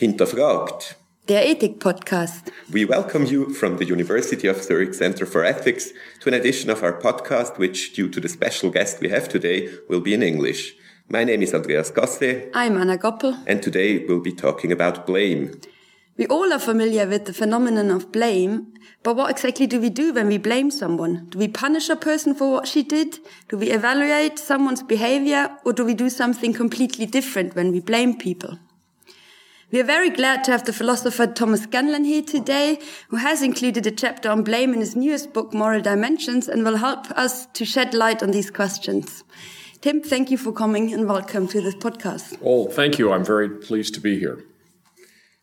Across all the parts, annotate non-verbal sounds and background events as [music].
Hinterfragt. Der Ethik-Podcast. We welcome you from the University of Zurich Center for Ethics to an edition of our podcast, which, due to the special guest we have today, will be in English. My name is Andreas Cassee. I'm Anna Goppel. And today we'll be talking about blame. We all are familiar with the phenomenon of blame, but what exactly do we do when we blame someone? Do we punish a person for what she did? Do we evaluate someone's behavior? Or do we do something completely different when we blame people? We are very glad to have the philosopher Thomas Scanlon here today, who has included a chapter on blame in his newest book, Moral Dimensions, and will help us to shed light on these questions. Tim, thank you for coming and welcome to this podcast. Oh, thank you. I'm very pleased to be here.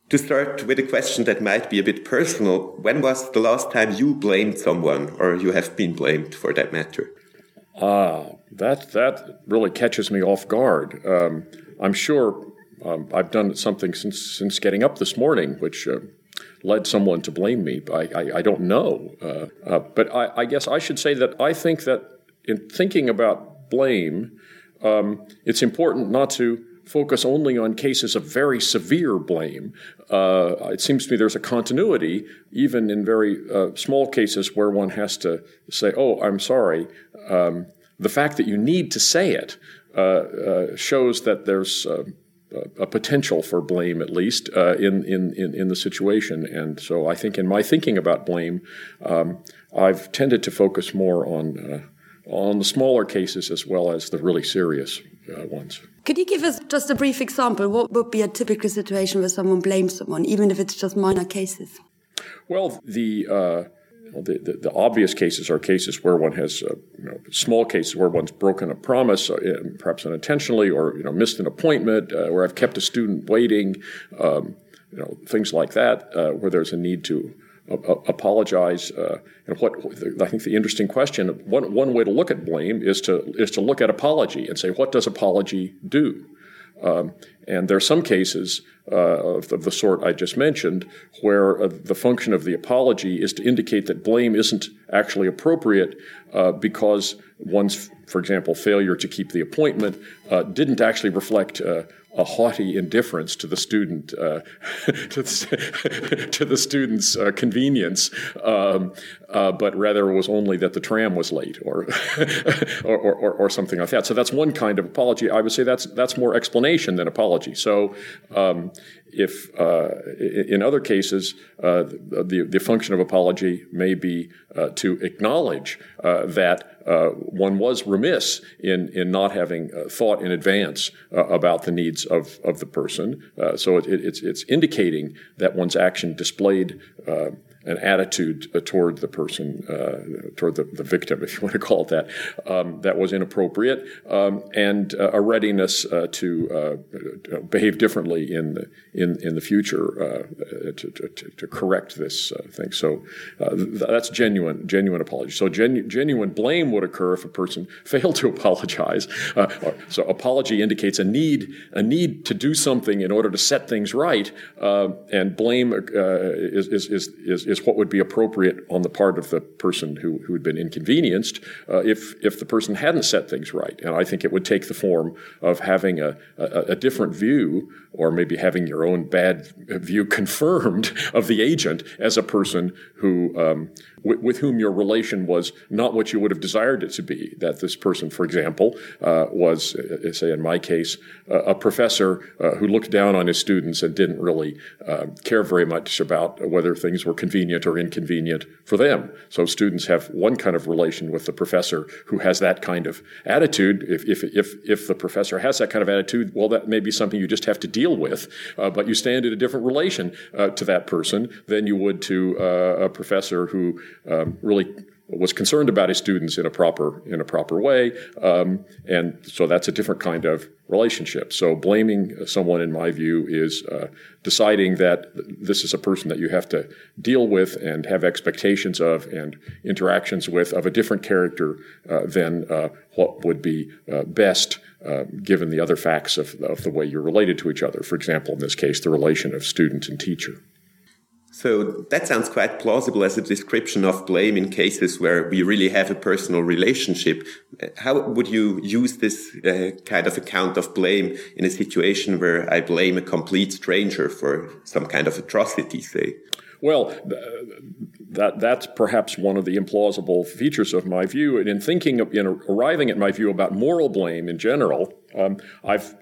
To start with a question that might be a bit personal, when was the last time you blamed someone, or you have been blamed for that matter? Ah, that that really catches me off guard. Um, I'm sure um, I've done something since since getting up this morning, which uh, led someone to blame me. I, I, I don't know, uh, uh, but I, I, guess I should say that I think that in thinking about blame, um, it's important not to focus only on cases of very severe blame. Uh, it seems to me there's a continuity, even in very uh, small cases where one has to say, "Oh, I'm sorry." Um, the fact that you need to say it uh, shows that there's a potential for blame, at least uh, in, in, in, in, the situation. And so I think in my thinking about blame, um, I've tended to focus more on, uh, on the smaller cases as well as the really serious uh, ones. Could you give us just a brief example? What would be a typical situation where someone blames someone, even if it's just minor cases? Well, the uh, the, the, obvious cases are cases where one has uh, you know, small cases where one's broken a promise, uh, perhaps unintentionally, or you know missed an appointment, uh, where I've kept a student waiting, um, you know things like that, uh, where there's a need to apologize. Uh, and what I think the interesting question, one one way to look at blame is to is to look at apology and say what does apology do. Um, and there are some cases uh, of, of, the sort I just mentioned where uh, the function of the apology is to indicate that blame isn't actually appropriate uh, because one's, for example, failure to keep the appointment uh, didn't actually reflect uh, a haughty indifference to the student, uh, [laughs] to, the, [laughs] to, the, student's uh, convenience, um, uh, but rather was only that the tram was late or, [laughs] or, or, or, something like that. So that's one kind of apology. I would say that's that's more explanation than apology. So um, if uh, in other cases uh, the the function of apology may be uh, to acknowledge uh, that uh, one was remiss in in not having uh, thought in advance about the needs of of the person. so it, it's it's indicating that one's action displayed an attitude uh, toward the person, uh, toward the, the, victim, [laughs] if you want to call it that, um, that was inappropriate, um, and uh, a readiness uh, to uh, behave differently in the in in the future uh, to, to, to, correct this thing. So th- that's genuine genuine apology. So genu- genuine blame would occur if a person [laughs] failed to apologize. so apology indicates a need a need to do something in order to set things right, and blame is, is, is, is is what would be appropriate on the part of the person who, who had been inconvenienced uh, if, if the person hadn't set things right. And I think it would take the form of having a, a, a different view, or maybe having your own bad view [laughs] confirmed of the agent as a person who um, w- with whom your relation was not what you would have desired it to be. That this person, for example, uh, was, uh, say in my case, uh, a professor uh, who looked down on his students and didn't really uh, care very much about whether things were convenient or inconvenient for them. So students have one kind of relation with the professor who has that kind of attitude. If, if, if, if the professor has that kind of attitude, well, that may be something you just have to deal with, uh, but you stand in a different relation to that person than you would to a professor who um, really was concerned about his students in a proper in a proper way, um, and so that's a different kind of relationship. So blaming someone, in my view, is uh, deciding that this is a person that you have to deal with and have expectations of and interactions with of a different character uh, than uh, what would be uh, best. Uh, given the other facts of, of the way you're related to each other. For example, in this case, the relation of student and teacher. So that sounds quite plausible as a description of blame in cases where we really have a personal relationship. How would you use this uh, kind of account of blame in a situation where I blame a complete stranger for some kind of atrocity, say? Well, that that's perhaps one of the implausible features of my view. And in thinking, of, in arriving at my view about moral blame in general, um, I've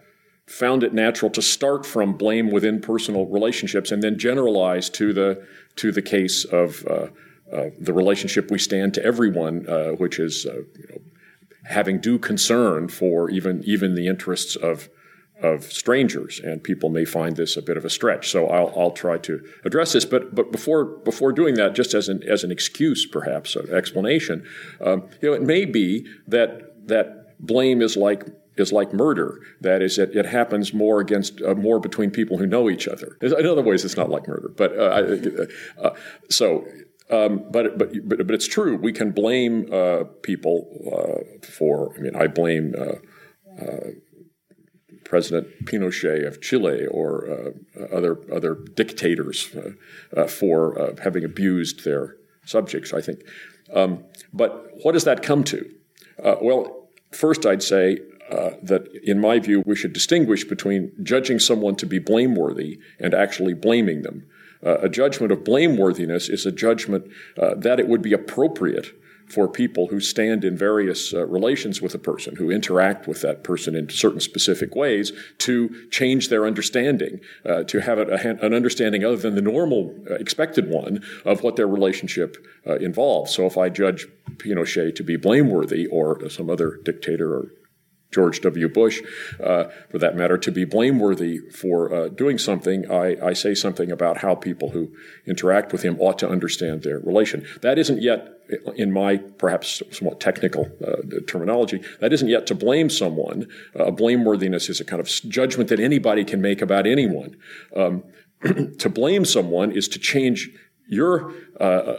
found it natural to start from blame within personal relationships and then generalize to the to the case of uh, uh, the relationship we stand to everyone, uh, which is uh, you know, having due concern for even even the interests of of strangers, and people may find this a bit of a stretch. So I'll, I'll try to address this. But but before before doing that, just as an as an excuse, perhaps an explanation, um, you know, it may be that that blame is like is like murder. That is, it, it happens more against uh, more between people who know each other. In other ways, it's not like murder. But uh, uh, so, um, but, but but but it's true. We can blame uh, people uh, for. I mean, I blame. Uh, President Pinochet of Chile or other other dictators for having abused their subjects. I think, um, but what does that come to? well, first, I'd say uh, that, in my view, we should distinguish between judging someone to be blameworthy and actually blaming them. Uh, a judgment of blameworthiness is a judgment uh, that it would be appropriate for people who stand in various uh, relations with a person, who interact with that person in certain specific ways, to change their understanding, uh, to have a, an understanding other than the normal uh, expected one of what their relationship uh, involves. So if I judge Pinochet to be blameworthy or some other dictator or George W. Bush, uh, for that matter, to be blameworthy for uh, doing something, I, I, say something about how people who interact with him ought to understand their relation. That isn't yet, in my perhaps somewhat technical uh, terminology, that isn't yet to blame someone. Uh, blameworthiness is a kind of judgment that anybody can make about anyone. Um, [clears throat] to blame someone is to change your uh,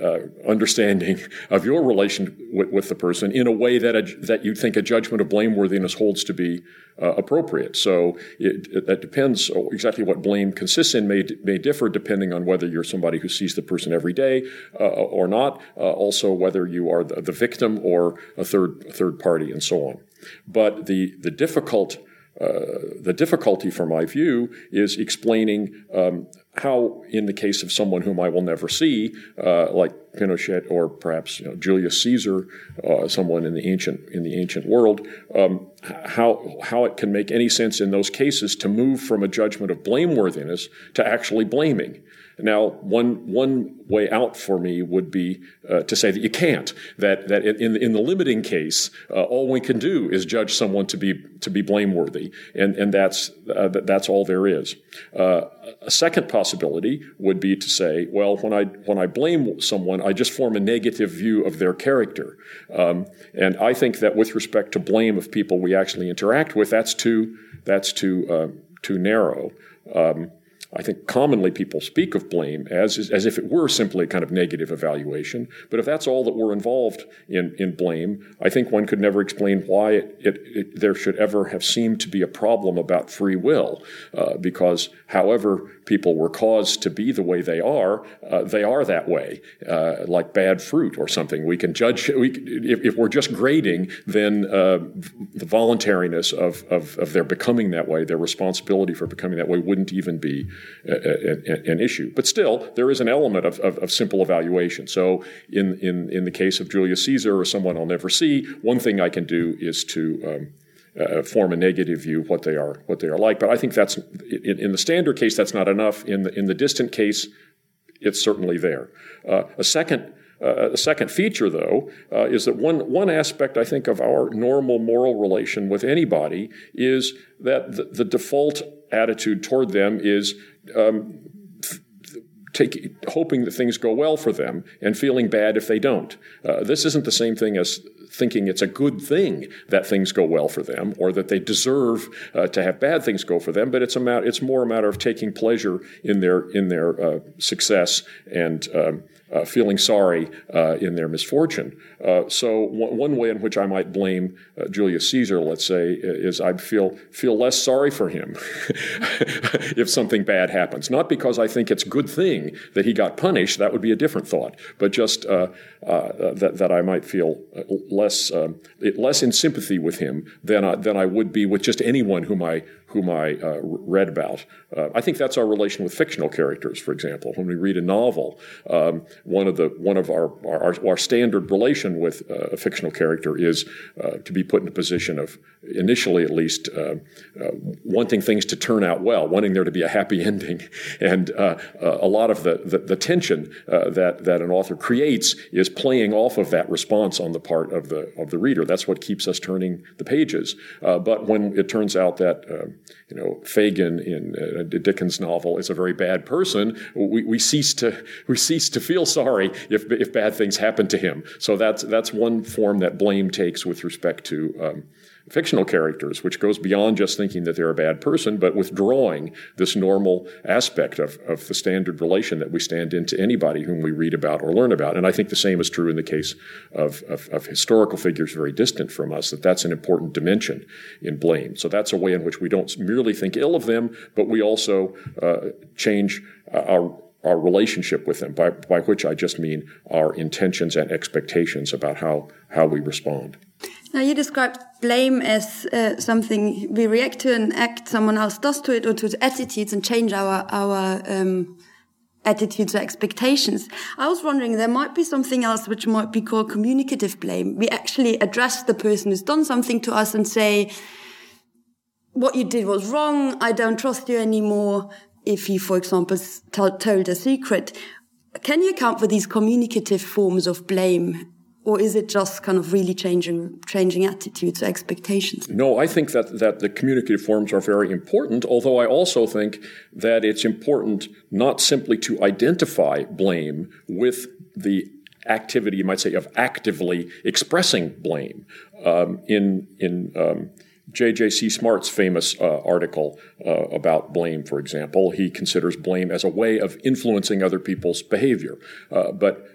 uh, understanding of your relation with, with, the person in a way that a, that you think a judgment of blameworthiness holds to be uh, appropriate. So it, it, that depends exactly what blame consists in may may differ depending on whether you're somebody who sees the person every day uh, or not. Uh, also, whether you are the, the, victim or a third third party, and so on. But the the difficult the difficulty, from my view, is explaining um, how, in the case of someone whom I will never see, uh, like Pinochet or perhaps you know, Julius Caesar, uh, someone in the ancient in the ancient world, um, how how it can make any sense in those cases to move from a judgment of blameworthiness to actually blaming. Now, one one way out for me would be uh, to say that you can't. That that in in the limiting case, uh, all we can do is judge someone to be to be blameworthy, and and that's uh, that's all there is. Uh, a second possibility would be to say, well, when I when I blame someone, I just form a negative view of their character, um, and I think that with respect to blame of people we actually interact with, that's too that's too uh, too narrow. Um, I think commonly people speak of blame as, as if it were simply a kind of negative evaluation. But if that's all that we're involved in, in blame, I think one could never explain why it, it, it, there should ever have seemed to be a problem about free will. Uh, because however people were caused to be the way they are, uh, they are that way, uh, like bad fruit or something. We can judge, we, if, if, we're just grading, then uh, the voluntariness of, of, of, their becoming that way, their responsibility for becoming that way, wouldn't even be a, a, an issue. But still, there is an element of, of, of, simple evaluation. So, in, in, in the case of Julius Caesar or someone I'll never see, one thing I can do is to um, uh, form a negative view of what they are what they are like. But I think that's in, in, the standard case that's not enough. In the in the distant case, it's certainly there. Uh, a second. Uh, a second feature, though, uh, is that one, one aspect I think of our normal moral relation with anybody is that the, the default attitude toward them is um, take, hoping that things go well for them and feeling bad if they don't. Uh, this isn't the same thing as thinking it's a good thing that things go well for them or that they deserve uh, to have bad things go for them, but it's a it's more a matter of taking pleasure in their in their uh, success and um, uh, feeling sorry uh, in their misfortune. Uh, so w- one way in which I might blame uh, Julius Caesar, let's say, is I feel feel less sorry for him [laughs] if something bad happens. Not because I think it's a good thing that he got punished. That would be a different thought. But just uh, that that I might feel less um, less in sympathy with him than I, than I would be with just anyone whom I whom I uh, read about. Uh, I think that's our relation with fictional characters, for example. When we read a novel, um, one of the one of our our, our standard relation with uh, a fictional character is uh, to be put in a position of initially, at least, uh, uh, wanting things to turn out well, wanting there to be a happy [laughs] ending, and a lot of the the, the tension that that an author creates is playing off of that response on the part of the of the reader. That's what keeps us turning the pages. but when it turns out that you know, Fagin in uh, Dickens' novel is a very bad person, we, we cease to [laughs] we cease to feel sorry if if bad things happen to him. So that's that's one form that blame takes with respect to um, fictional characters, which goes beyond just thinking that they're a bad person, but withdrawing this normal aspect of, of the standard relation that we stand into anybody whom we read about or learn about. And I think the same is true in the case of, of, of historical figures very distant from us, that that's an important dimension in blame. So that's a way in which we don't merely think ill of them, but we also uh, change our our relationship with them, by, by which I just mean our intentions and expectations about how, how we respond. Now, you described blame as uh, something we react to an act someone else does to it or to attitudes and change our, our um, attitudes or expectations. I was wondering there might be something else which might be called communicative blame. We actually address the person who's done something to us and say, what you did was wrong. I don't trust you anymore. If you, for example, told a secret, can you account for these communicative forms of blame or is it just kind of really changing changing attitudes or expectations no i think that that the communicative forms are very important although i also think that it's important not simply to identify blame with the activity you might say of actively expressing blame um, in in um, J.J.C. Smart's famous uh, article uh, about blame, for example, he considers blame as a way of influencing other people's behavior. Uh, but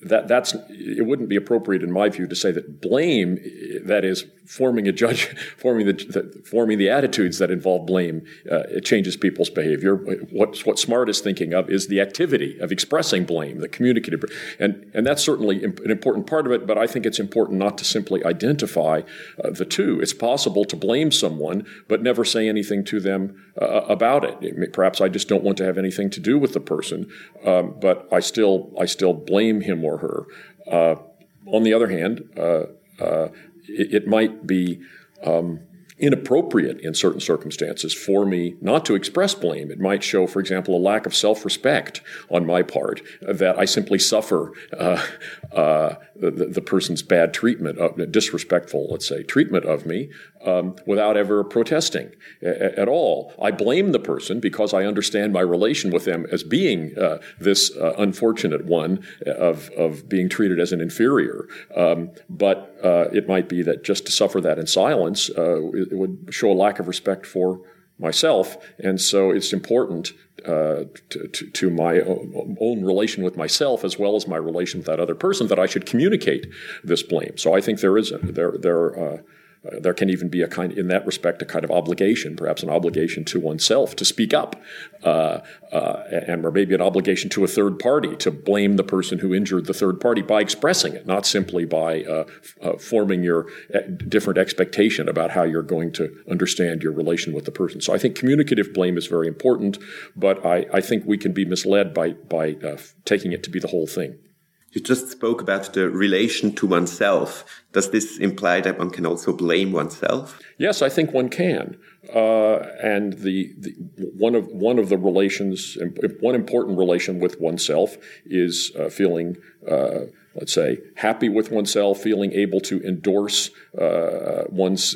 that that's it wouldn't be appropriate in my view to say that blame that is forming a judge [laughs] forming the, the forming the attitudes that involve blame uh, it changes people's behavior. What what Smart is thinking of is the activity of expressing blame the communicative and and that's certainly an important part of it but i think it's important not to simply identify uh, the two. It's possible to blame someone but never say anything to them uh, about it. Perhaps i just don't want to have anything to do with the person um, but i still i still blame him her. Uh, on the other hand, uh, uh, it, it, might be um, inappropriate in certain circumstances for me not to express blame. It might show, for example, a lack of self respect on my part that I simply suffer uh, uh, the, the, person's bad treatment, of, disrespectful, let's say, treatment of me um, without ever protesting a- at all. I blame the person because I understand my relation with them as being uh, this uh, unfortunate one of, of being treated as an inferior. Um, but uh, it might be that just to suffer that in silence uh, it would show a lack of respect for myself. And so it's important uh, to, to, to, my own relation with myself as well as my relation with that other person that I should communicate this blame. So I think there is a, there there uh, uh, there can even be a kind, in that respect, a kind of obligation, perhaps an obligation to oneself to speak up, uh, uh, and or maybe an obligation to a third party to blame the person who injured the third party by expressing it, not simply by uh, uh, forming your uh, different expectation about how you're going to understand your relation with the person. So I think communicative blame is very important, but I, I think we can be misled by by taking it to be the whole thing. You just spoke about the relation to oneself. Does this imply that one can also blame oneself? Yes, I think one can. Uh, and the, the, one of one of the relations, one important relation with oneself is uh, feeling, uh, let's say, happy with oneself, feeling able to endorse uh, one's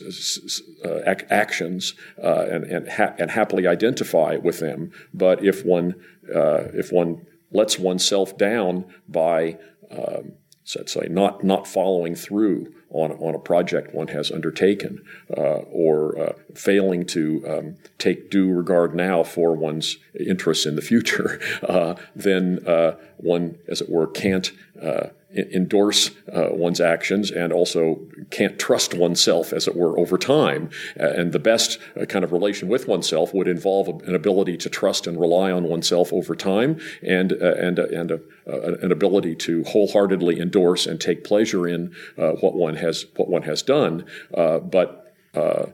uh, ac- actions uh, and and, ha- and happily identify with them. But if one if one lets oneself down by um, let's say, not not following through on on a project one has undertaken, uh, or uh, failing to um, take due regard now for one's interests in the future, [laughs] uh, then uh, one, as it were, can't uh, endorse uh, one's actions and also can't trust oneself, as it were, over time. Uh, and the best uh, kind of relation with oneself would involve an ability to trust and rely on oneself over time and, uh, and, uh, and an ability to wholeheartedly endorse and take pleasure in uh, what, one has, what one has done. but uh,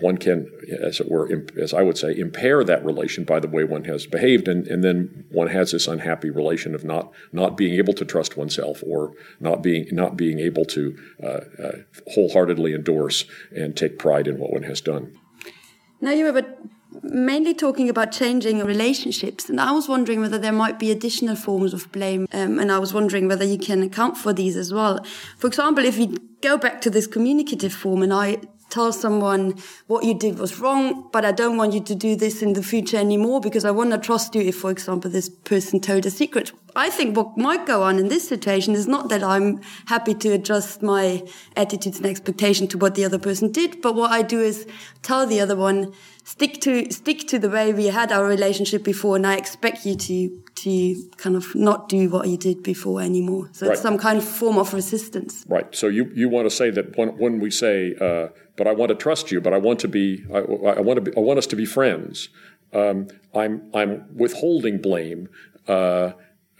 one can, as it were, as I would say, impair that relation by the way one has behaved, and, and then one has this unhappy relation of not not being able to trust oneself or not being not being able to uh, uh, wholeheartedly endorse and take pride in what one has done. Now you were mainly talking about changing relationships, and I was wondering whether there might be additional forms of blame, um, and I was wondering whether you can account for these as well. For example, if we go back to this communicative form, and I tell someone what you did was wrong, but I don't want you to do this in the future anymore because I want to trust you if, for example, this person told a secret. I think what might go on in this situation is not that I'm happy to adjust my attitudes and expectation to what the other person did, but what I do is tell the other one, stick to, stick to the way we had our relationship before, and I expect you to, to kind of not do what you did before anymore. So right. it's some kind of form of resistance. Right. So you, you want to say that when, when we say, uh, but I want to trust you, but I want to be, I, I want to be, I want us to be friends. Um, I'm, I'm withholding blame. Uh,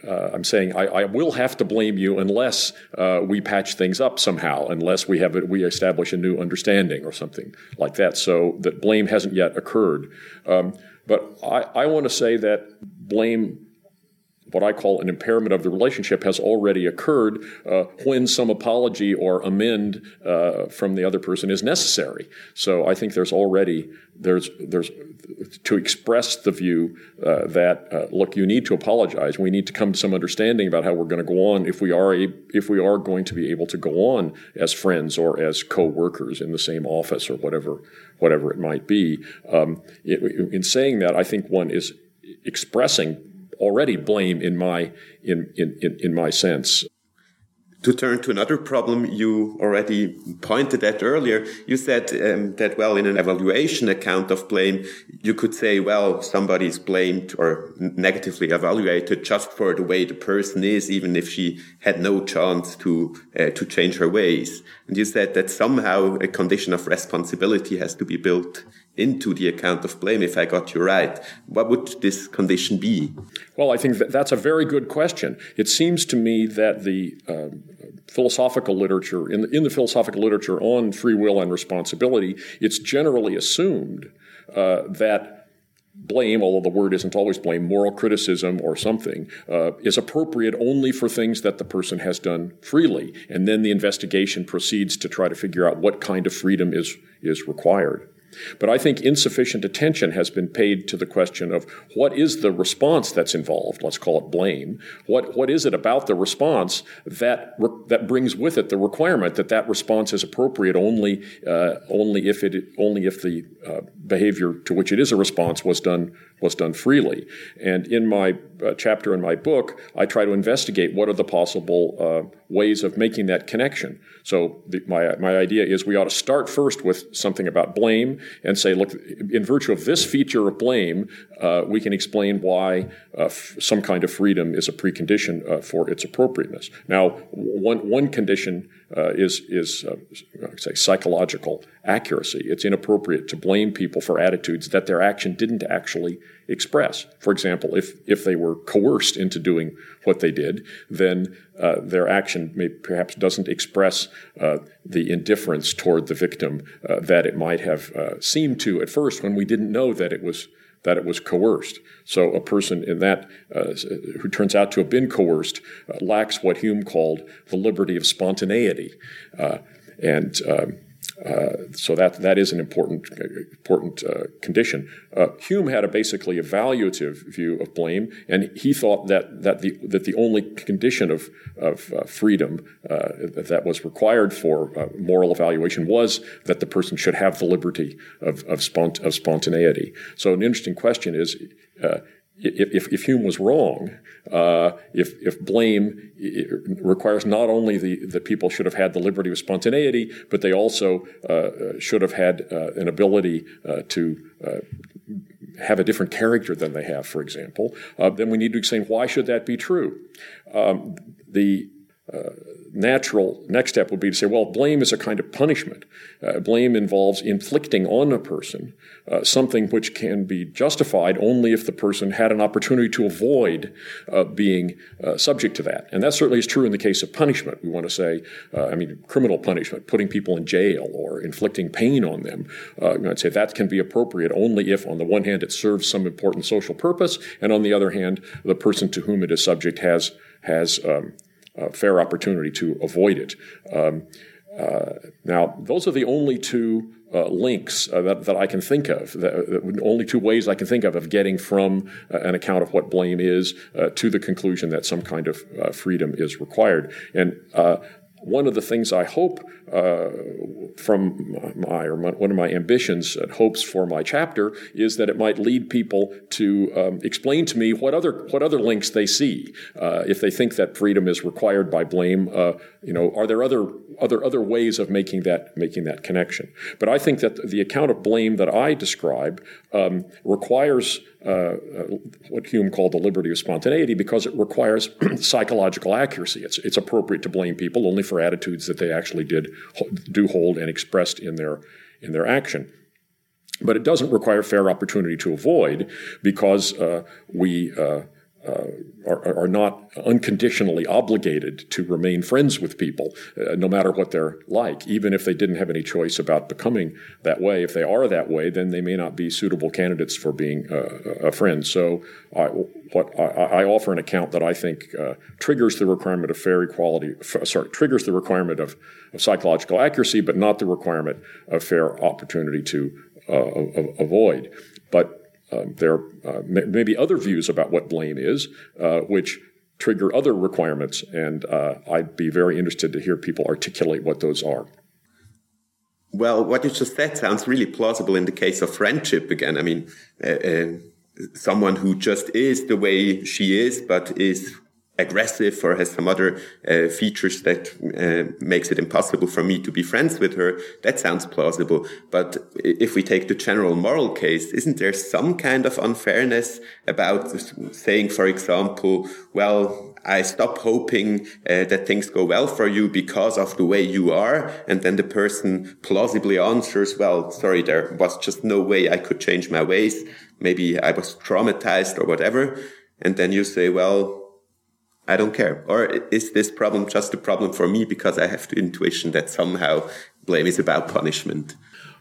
uh, I'm saying I, I, will have to blame you unless uh, we patch things up somehow, unless we have a, we establish a new understanding or something like that. So that blame hasn't yet occurred. Um, but I, I want to say that blame what I call an impairment of the relationship has already occurred uh, when some apology or amend uh, from the other person is necessary. So I think there's already there's there's to express the view uh, that uh, look, you need to apologize. We need to come to some understanding about how we're going to go on if we are a, if we are going to be able to go on as friends or as co-workers in the same office or whatever whatever it might be. Um, it, in saying that, I think one is expressing already blame in my in, in, in, my sense. To turn to another problem you already pointed at earlier, you said um, that, well, in an evaluation account of blame, you could say, well, somebody is blamed or negatively evaluated just for the way the person is, even if she had no chance to, uh, to change her ways. And you said that somehow a condition of responsibility has to be built into the account of blame, if I got you right. What would this condition be? Well, I think that that's a very good question. It seems to me that the uh, philosophical literature, in the, in the philosophical literature on free will and responsibility, it's generally assumed uh, that blame, although the word isn't always blame, moral criticism or something, uh, is appropriate only for things that the person has done freely. And then the investigation proceeds to try to figure out what kind of freedom is, is required. But I think insufficient attention has been paid to the question of what is the response that's involved. Let's call it blame. What what is it about the response that re- that brings with it the requirement that that response is appropriate only uh, only if it only if the uh, behavior to which it is a response was done was done freely. And in my uh, chapter in my book, I try to investigate what are the possible uh, ways of making that connection. So the, my my idea is we ought to start first with something about blame and say, look, in virtue of this feature of blame, uh, we can explain why uh, f- some kind of freedom is a precondition uh, for its appropriateness. Now, one one condition uh, is is uh, say psychological accuracy. It's inappropriate to blame people for attitudes that their action didn't actually express. For example, if if they were coerced into doing what they did, then uh, their action may, perhaps doesn't express uh, the indifference toward the victim uh, that it might have uh, seemed to at first when we didn't know that it was that it was coerced. So a person in that uh, who turns out to have been coerced uh, lacks what Hume called the liberty of spontaneity, and um, uh, so that that is an important important uh, condition. Uh, Hume had a basically evaluative view of blame, and he thought that that the that the only condition of of uh, freedom uh, that was required for moral evaluation was that the person should have the liberty of of, spont- of spontaneity. So an interesting question is if, if Hume was wrong, uh, if, if blame requires not only the, that people should have had the liberty of spontaneity, but they also uh, should have had uh, an ability uh, to uh, have a different character than they have, for example, uh, then we need to explain why should that be true. Um, the natural next step would be to say, well, blame is a kind of punishment. Uh, blame involves inflicting on a person uh, something which can be justified only if the person had an opportunity to avoid uh, being uh, subject to that. And that certainly is true in the case of punishment. We want to say, uh, I mean, criminal punishment, putting people in jail or inflicting pain on them. Uh, I'd say that can be appropriate only if, on the one hand, it serves some important social purpose, and on the other hand, the person to whom it is subject has has um, uh, fair opportunity to avoid it. Um, uh, now, those are the only two uh, links uh, that, that I can think of, the, only two ways I can think of of getting from uh, an account of what blame is uh, to the conclusion that some kind of freedom is required. And one of the things I hope uh, from my or my, one of my ambitions and hopes for my chapter is that it might lead people to um, explain to me what other what other links they see uh, if they think that freedom is required by blame. Uh, you know, are there other other other ways of making that making that connection? But I think that the account of blame that I describe um, requires uh, uh, what Hume called the liberty of spontaneity because it requires [clears throat] psychological accuracy. It's, it's appropriate to blame people only for attitudes that they actually did do hold and expressed in their in their action. But it doesn't require fair opportunity to avoid because uh, we uh, are, are, not unconditionally obligated to remain friends with people, uh, no matter what they're like, even if they didn't have any choice about becoming that way. If they are that way, then they may not be suitable candidates for being uh, a friend. So, I, what I, I, offer an account that I think uh, triggers the requirement of fair equality. F- sorry, triggers the requirement of, of, psychological accuracy, but not the requirement of fair opportunity to uh, avoid. But um, there uh, may be other views about what blame is, uh, which trigger other requirements, and uh, I'd be very interested to hear people articulate what those are. Well, what you just said sounds really plausible in the case of friendship again. I mean, uh, uh, someone who just is the way she is, but is aggressive or has some other uh, features that uh, makes it impossible for me to be friends with her that sounds plausible but if we take the general moral case isn't there some kind of unfairness about saying for example well I stop hoping uh, that things go well for you because of the way you are. And then the person plausibly answers, well, sorry, there was just no way I could change my ways. Maybe I was traumatized or whatever. And then you say, well, I don't care? Or is this problem just a problem for me because I have the intuition that somehow blame is about punishment?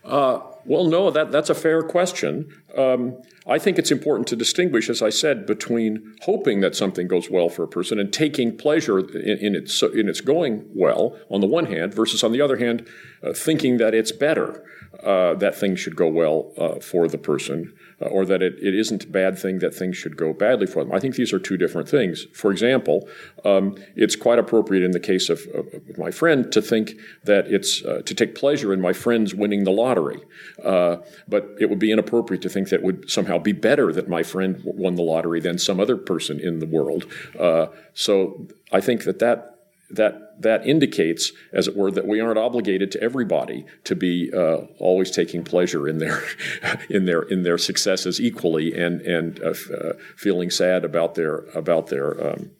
Uh, well, no, that, that's a fair question. Um, I think it's important to distinguish, as I said, between hoping that something goes well for a person and taking pleasure in, in its, in its going well, on the one hand, versus, on the other hand, uh, thinking that it's better uh, that things should go well uh, for the person or that it, it isn't a bad thing that things should go badly for them. I think these are two different things. For example, um, it's quite appropriate in the case of, of, my friend to think that it's uh, to take pleasure in my friend's winning the lottery. Uh, but it would be inappropriate to think that would somehow be better that my friend won the lottery than some other person in the world. Uh, so I think that that that that indicates, as it were, that we aren't obligated to everybody to be uh, always taking pleasure in their [laughs] in their in their successes equally, and and uh, f- uh, feeling sad about their about their um,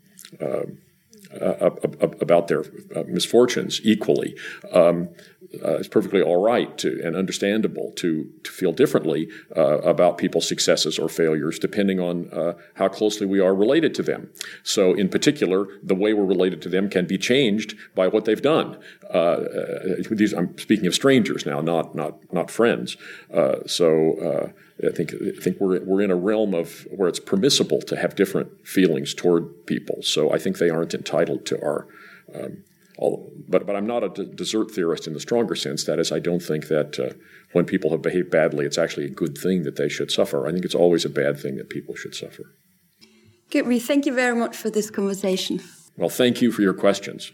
uh, uh, about their uh, misfortunes equally. Um, uh, it's perfectly all right to, and understandable to, to feel differently uh, about people's successes or failures depending on uh, how closely we are related to them. So, in particular, the way we're related to them can be changed by what they've done. Uh, uh, these, I'm speaking of strangers now, not not not friends. Uh, so. I think I think we're we're in a realm of where it's permissible to have different feelings toward people. So I think they aren't entitled to our um, but, but I'm not a d- desert theorist in the stronger sense. That is, I don't think that uh, when people have behaved badly, it's actually a good thing that they should suffer. I think it's always a bad thing that people should suffer. Gitri, thank you very much for this conversation. Well, thank you for your questions.